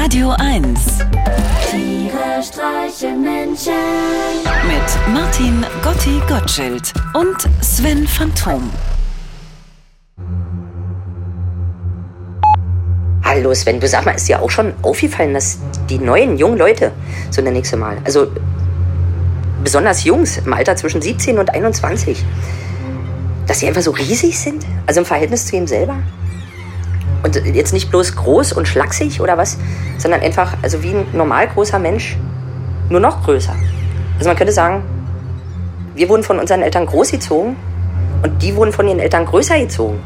Radio 1 Tiere streichen Menschen. mit Martin Gotti Gottschild und Sven Phantom. Hallo Sven, du sag mal, ist dir auch schon aufgefallen, dass die neuen jungen Leute, so nenne ich sie mal, also besonders Jungs im Alter zwischen 17 und 21, dass sie einfach so riesig sind? Also im Verhältnis zu ihm selber? Und jetzt nicht bloß groß und schlaksig oder was, sondern einfach, also wie ein normal großer Mensch, nur noch größer. Also man könnte sagen, wir wurden von unseren Eltern großgezogen und die wurden von ihren Eltern größer gezogen.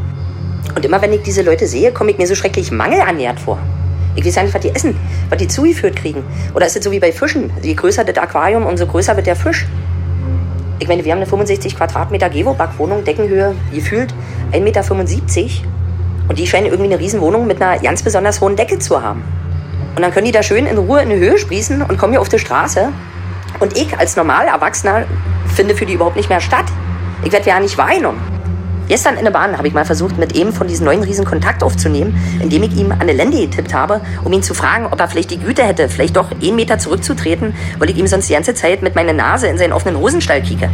Und immer wenn ich diese Leute sehe, komme ich mir so schrecklich mangelernährt vor. Ich weiß ja nicht, was die essen, was die zugeführt kriegen. Oder ist es so wie bei Fischen? Je größer das Aquarium, umso größer wird der Fisch. Ich meine, wir haben eine 65 Quadratmeter Gevoback-Wohnung, Deckenhöhe gefühlt 1,75 Meter. Und die scheinen irgendwie eine Riesenwohnung mit einer ganz besonders hohen Decke zu haben. Und dann können die da schön in Ruhe in die Höhe sprießen und kommen hier auf die Straße. Und ich als normal Erwachsener finde für die überhaupt nicht mehr statt. Ich werde ja nicht wahrgenommen. Gestern in der Bahn habe ich mal versucht, mit ihm von diesen neuen Riesen Kontakt aufzunehmen, indem ich ihm an eine Lende getippt habe, um ihn zu fragen, ob er vielleicht die Güte hätte, vielleicht doch einen Meter zurückzutreten, weil ich ihm sonst die ganze Zeit mit meiner Nase in seinen offenen Hosenstall kieke.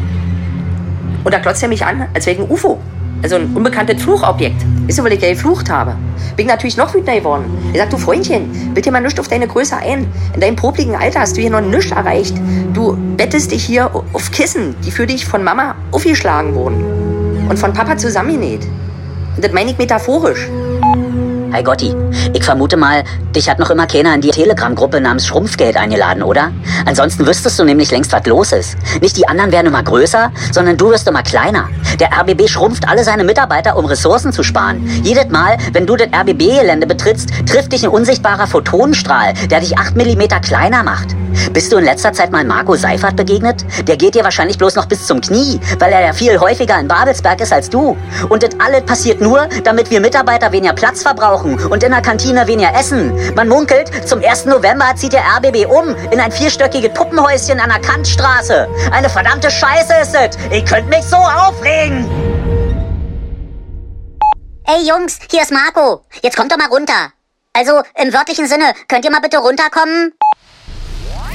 Und da klotzt er mich an, als wäre ich ein UFO. Also ein unbekanntes Fluchobjekt. Ist du, weil ich ja geflucht habe. Bin natürlich noch wütender geworden. Er sagt, du Freundchen, dir mal nichts auf deine Größe ein. In deinem popligen Alter hast du hier noch nichts erreicht. Du bettest dich hier auf Kissen, die für dich von Mama aufgeschlagen wurden. Und von Papa zusammengenäht. Und das meine ich metaphorisch. Hi Gotti, ich vermute mal, dich hat noch immer keiner in die Telegram-Gruppe namens Schrumpfgeld eingeladen, oder? Ansonsten wüsstest du nämlich längst, was los ist. Nicht die anderen werden immer größer, sondern du wirst immer kleiner. Der RBB schrumpft alle seine Mitarbeiter, um Ressourcen zu sparen. Jedes Mal, wenn du das RBB-Gelände betrittst, trifft dich ein unsichtbarer Photonenstrahl, der dich 8 mm kleiner macht. Bist du in letzter Zeit mal Marco Seifert begegnet? Der geht dir wahrscheinlich bloß noch bis zum Knie, weil er ja viel häufiger in Babelsberg ist als du. Und das alles passiert nur, damit wir Mitarbeiter weniger Platz verbrauchen und in der Kantine weniger essen. Man munkelt, zum 1. November zieht der RBB um in ein vierstöckiges Puppenhäuschen an der Kantstraße. Eine verdammte Scheiße ist es. Ich könnte mich so aufregen. Ey Jungs, hier ist Marco. Jetzt kommt doch mal runter. Also im wörtlichen Sinne, könnt ihr mal bitte runterkommen?